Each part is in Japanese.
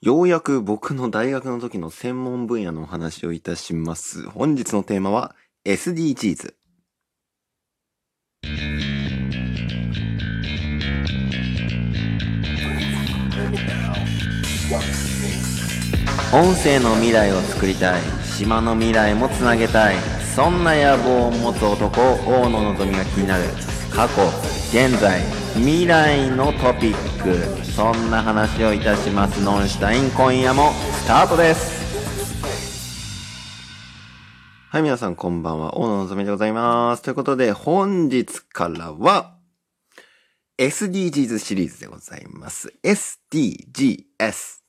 ようやく僕の大学の時の専門分野のお話をいたします。本日のテーマは SDGs。音声の未来を作りたい。島の未来もつなげたい。そんな野望を持つ男、大野のぞみが気になる。過去、現在、未来のトピック。そんな話をいたします。ノンシュタイン、今夜もスタートです。はい、皆さんこんばんは。大野のぞみでございます。ということで、本日からは、SDGs シリーズでございます。SDGs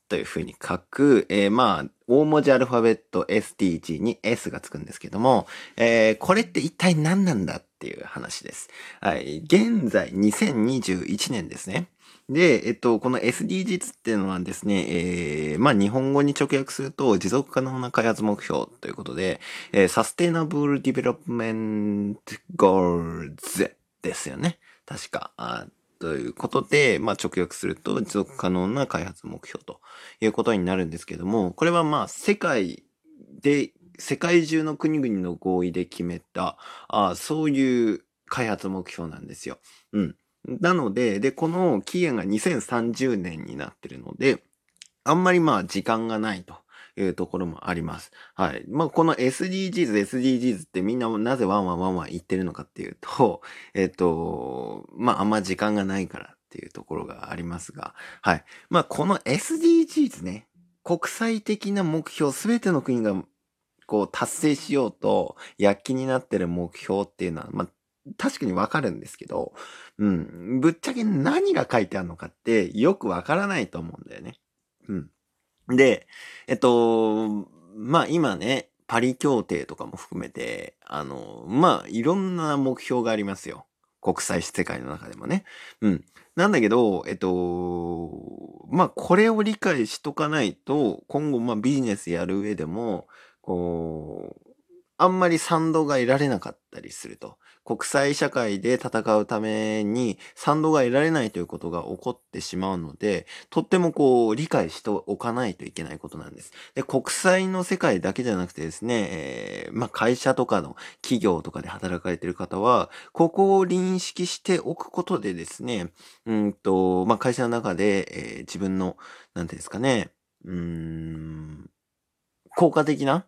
という風に書く、えーまあ、大文字アルファベット SDG に S がつくんですけども、えーこれって一体何なんだっていう話です。はい。現在2021年ですね。で、えっと、この SDGs っていうのはですね、えーまあ日本語に直訳すると持続可能な開発目標ということで、えー Sustainable Development Goals ですよね。確か。ということで、まあ直訳すると持続可能な開発目標ということになるんですけども、これはまあ世界で、世界中の国々の合意で決めた、あそういう開発目標なんですよ。うん。なので、で、この期限が2030年になってるので、あんまりまあ時間がないというところもあります。はい。まあこの SDGs、SDGs ってみんななぜワンワンワンワン言ってるのかっていうと、えっと、まああんま時間がないからっていうところがありますが、はい。まあこの SDGs ね、国際的な目標、すべての国がこう達成しようと躍起になってる目標っていうのは、まあ確かにわかるんですけど、うん。ぶっちゃけ何が書いてあるのかってよくわからないと思うんだよね。うん。で、えっと、まあ今ね、パリ協定とかも含めて、あの、まあいろんな目標がありますよ。国際世界の中でもね。うん。なんだけど、えっと、まあこれを理解しとかないと、今後まあビジネスやる上でも、こう、あんまり賛同が得られなかったりすると。国際社会で戦うために賛同が得られないということが起こってしまうので、とってもこう理解しておかないといけないことなんです。で、国際の世界だけじゃなくてですね、えーまあ会社とかの企業とかで働かれている方は、ここを認識しておくことでですね、うんと、まあ会社の中で、えー自分の、なんていうんですかね、うん、効果的な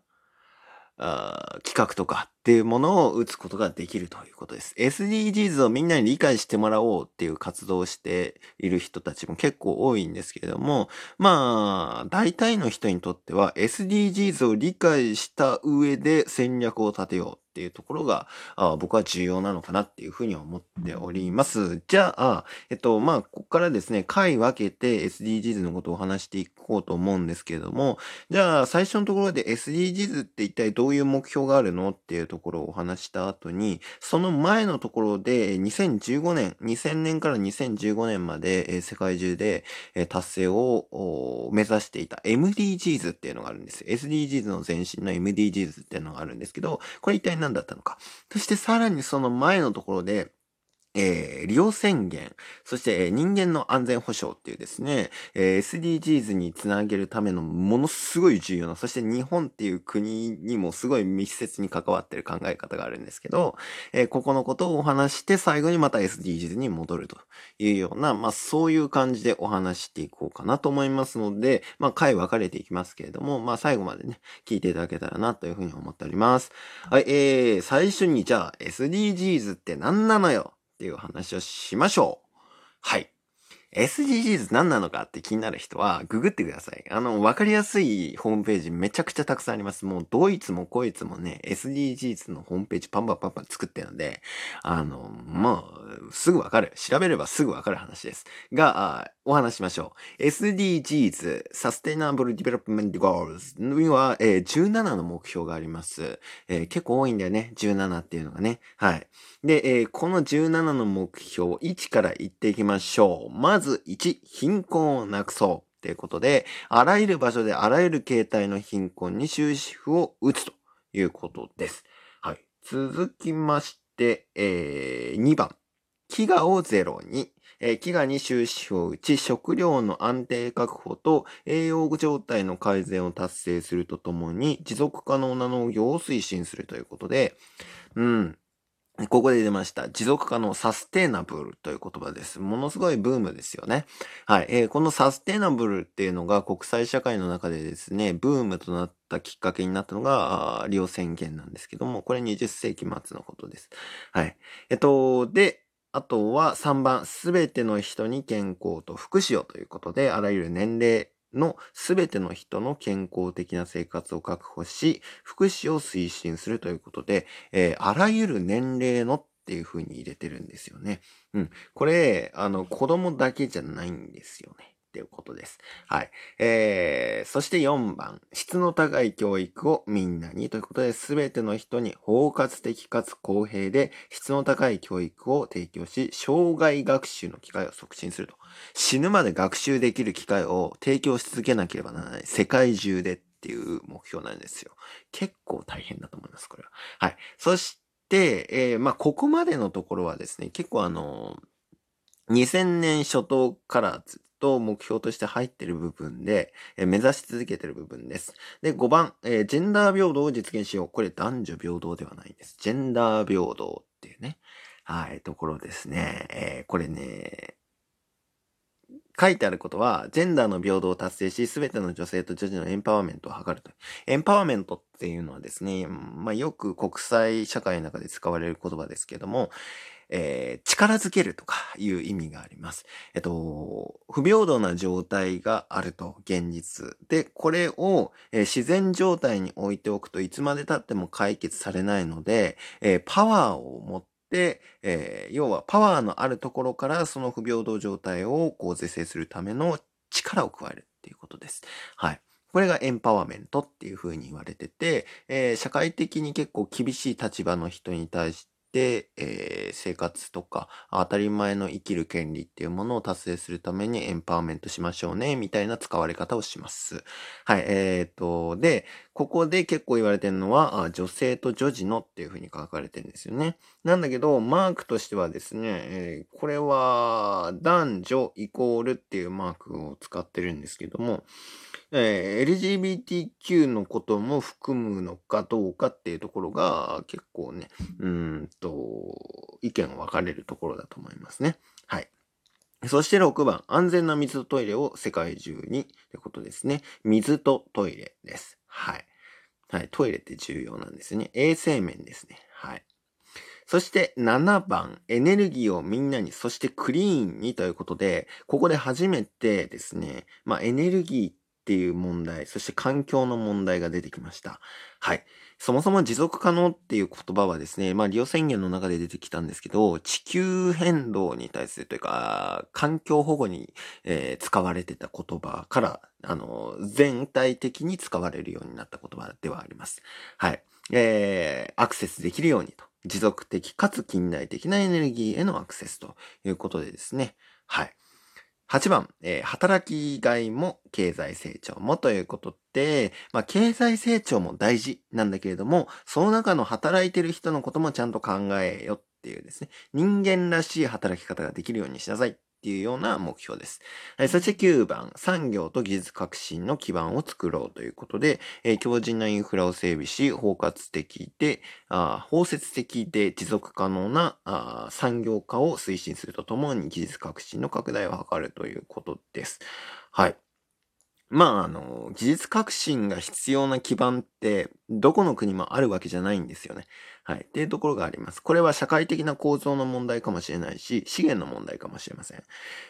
あ企画とかっていうものを打つことができるということです。SDGs をみんなに理解してもらおうっていう活動をしている人たちも結構多いんですけれども、まあ、大体の人にとっては SDGs を理解した上で戦略を立てようっていうところがあ僕は重要なのかなっていうふうに思っております。じゃあ、えっと、まあ、ここからですね、回分けて SDGs のことを話していこうと思うんですけれども、じゃあ、最初のところで SDGs って一体どういう目標があるのっていうところをお話した後に、その前のところで2015年、2000年から2015年までえ世界中でえ達成を目指していた MDGs っていうのがあるんです。SDGs の前身の MDGs っていうのがあるんですけど、これ一体何だったのか。そしてさらにその前のところで、えー利用宣言、そして、えー人間の安全保障っていうですね、えー SDGs につなげるためのものすごい重要な、そして日本っていう国にもすごい密接に関わってる考え方があるんですけど、えーここのことをお話して最後にまた SDGs に戻るというような、まあそういう感じでお話していこうかなと思いますので、まあ回分かれていきますけれども、まあ最後までね、聞いていただけたらなというふうに思っております。はい、えー、最初にじゃあ SDGs って何なのよ？っていう話をしましょう。はい。SDGs 何なのかって気になる人は、ググってください。あの、わかりやすいホームページめちゃくちゃたくさんあります。もう、ドイツもこいつもね、SDGs のホームページパンパンパンパン作ってるので、あの、もう、すぐわかる。調べればすぐわかる話です。が、お話しましょう。SDGs、Sustainable Development Goals には、えー17の目標があります。えー結構多いんだよね。17っていうのがね。はい。で、えーこの17の目標、1から言っていきましょう。まずず1、貧困をなくそう。ということで、あらゆる場所であらゆる形態の貧困に終止符を打つということです。はい。続きまして、えー2番。飢餓をゼロに、えー、飢餓に終止符を打ち、食料の安定確保と栄養状態の改善を達成するとともに、持続可能な農業を推進するということで、うん。ここで出ました。持続可能サステイナブルという言葉です。ものすごいブームですよね。はい。えー、このサステイナブルっていうのが国際社会の中でですね、ブームとなったきっかけになったのが、リオ宣言なんですけども、これ20世紀末のことです。はい。えっと、で、あとは3番、すべての人に健康と福祉をということで、あらゆる年齢、のすべての人の健康的な生活を確保し、福祉を推進するということで、えー、あらゆる年齢のっていうふうに入れてるんですよね。うん。これ、あの、子供だけじゃないんですよね。っていうことです。はい。えー、そして4番、質の高い教育をみんなにということで、すべての人に包括的かつ公平で質の高い教育を提供し、障害学習の機会を促進すると。死ぬまで学習できる機会を提供し続けなければならない。世界中でっていう目標なんですよ。結構大変だと思います、これは。はい。そして、えー、まあ、ここまでのところはですね、結構あの、2000年初頭からと目標として入ってる部分で、え目指し続けてる部分です。で、5番、え、ジェンダー平等を実現しよう。これ男女平等ではないです。ジェンダー平等っていうね、はい、ところですね。え、これね、書いてあることは、ジェンダーの平等を達成し、すべての女性と女児のエンパワーメントを図ると。エンパワーメントっていうのはですね、まあ、よく国際社会の中で使われる言葉ですけども、えー、力づけるとかいう意味があります。えっと、不平等な状態があると、現実。で、これを、えー、自然状態に置いておくといつまで経っても解決されないので、えー、パワーを持って、えー、要はパワーのあるところからその不平等状態をこう是正するための力を加えるっていうことです。はい。これがエンパワーメントっていうふうに言われてて、えー、社会的に結構厳しい立場の人に対してで、えー、生活とか当たり前の生きる権利っていうものを達成するためにエンパワーメントしましょうね、みたいな使われ方をします。はい、えーと、で、ここで結構言われてるのは、女性と女児のっていうふうに書かれてるんですよね。なんだけど、マークとしてはですね、えー、これは男女イコールっていうマークを使ってるんですけども、えー、LGBTQ のことも含むのかどうかっていうところが結構ね、うんと、意見分かれるところだと思いますね。はい。そして6番、安全な水とトイレを世界中にってことですね。水とトイレです。はい。はい。トイレって重要なんですね。衛生面ですね。はい。そして7番、エネルギーをみんなに、そしてクリーンにということで、ここで初めてですね、まあエネルギーっていう問題、そして環境の問題が出てきました。はい。そもそも持続可能っていう言葉はですね、まあ、リオ宣言の中で出てきたんですけど、地球変動に対するというか、環境保護に、えー、使われてた言葉から、あの、全体的に使われるようになった言葉ではあります。はい。えー、アクセスできるようにと。持続的かつ近代的なエネルギーへのアクセスということでですね。はい。8番、えー、働きがいも経済成長もということで、まあ、経済成長も大事なんだけれども、その中の働いてる人のこともちゃんと考えよっていうですね、人間らしい働き方ができるようにしなさい。っていうような目標です。はい、そして9番、産業と技術革新の基盤を作ろうということで、えー、強靭なインフラを整備し、包括的で、あ包摂的で持続可能なあ産業化を推進するとともに技術革新の拡大を図るということです。はい。まあ、あの、技術革新が必要な基盤って、どこの国もあるわけじゃないんですよね。はい。っていうところがあります。これは社会的な構造の問題かもしれないし、資源の問題かもしれません。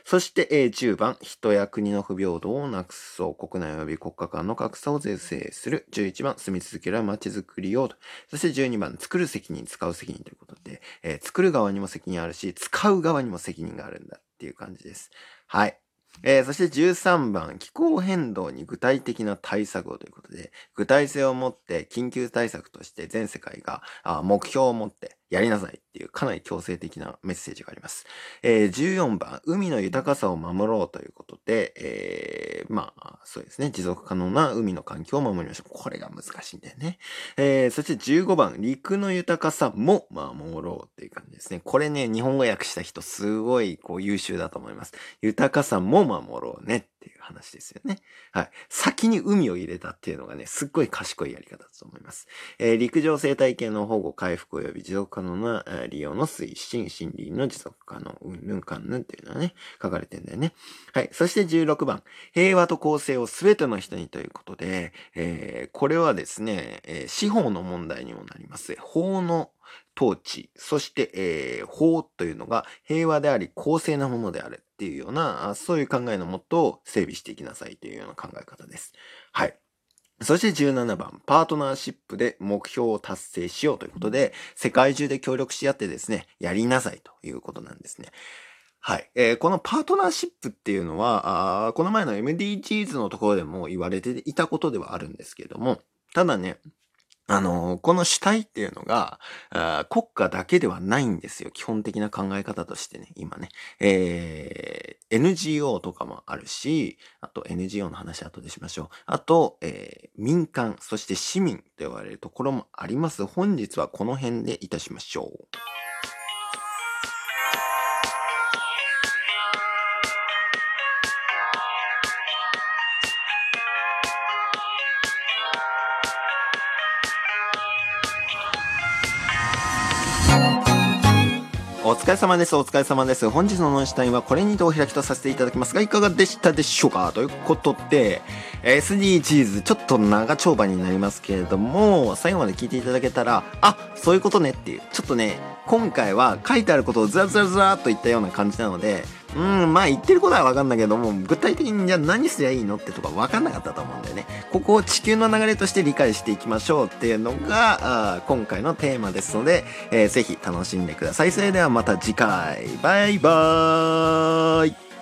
そして、え10番、人や国の不平等をなくそう。国内及び国家間の格差を是正する。11番、住み続ける街づくりを。そして12番、作る責任、使う責任ということで、えー、作る側にも責任あるし、使う側にも責任があるんだっていう感じです。はい。えー、そして13番、気候変動に具体的な対策をということで、具体性を持って緊急対策として全世界があ目標を持ってやりなさいっていうかなり強制的なメッセージがあります。えー、14番、海の豊かさを守ろうということで、えー、まあ、そうですね、持続可能な海の環境を守りましょう。これが難しいんだよね。えー、そして15番、陸の豊かさも守ろうっていう感じです。ね。これね、日本語訳した人すごいこう優秀だと思います。豊かさも守ろうね話ですよね。はい。先に海を入れたっていうのがね、すっごい賢いやり方だと思います。えー、陸上生態系の保護、回復及び持続可能な、え、利用の推進、森林の持続可能、うんぬんかんぬんっていうのはね、書かれてんだよね。はい。そして16番、平和と公正をすべての人にということで、えー、これはですね、えー、司法の問題にもなります。法の統治、そして、えー、法というのが平和であり公正なものであるっていうような、そういう考えのもと整備していきなさいというような考え方です。はい。そして17番、パートナーシップで目標を達成しようということで、世界中で協力し合ってですね、やりなさいということなんですね。はい。えー、このパートナーシップっていうのは、あこの前の MDGs のところでも言われていたことではあるんですけれども、ただね、あの、この主体っていうのが、国家だけではないんですよ。基本的な考え方としてね、今ね。えー、NGO とかもあるし、あと NGO の話後でしましょう。あと、えー、民間、そして市民と言われるところもあります。本日はこの辺でいたしましょう。お疲れ様です。お疲れ様です。本日のノンシュタインはこれにてお開きとさせていただきますが、いかがでしたでしょうか？ということで、SDGs、ちょっと長丁場になりますけれども、最後まで聞いていただけたら、あ、そういうことねっていう、ちょっとね、今回は書いてあることをずらずらずらっと言ったような感じなので、うん、まあ言ってることはわかんないけども、具体的にじゃあ何すりゃいいのってとかわかんなかったと思うんだよね。ここを地球の流れとして理解していきましょうっていうのが、あ今回のテーマですので、えー、ぜひ楽しんでください。それではまた次回。バイバーイ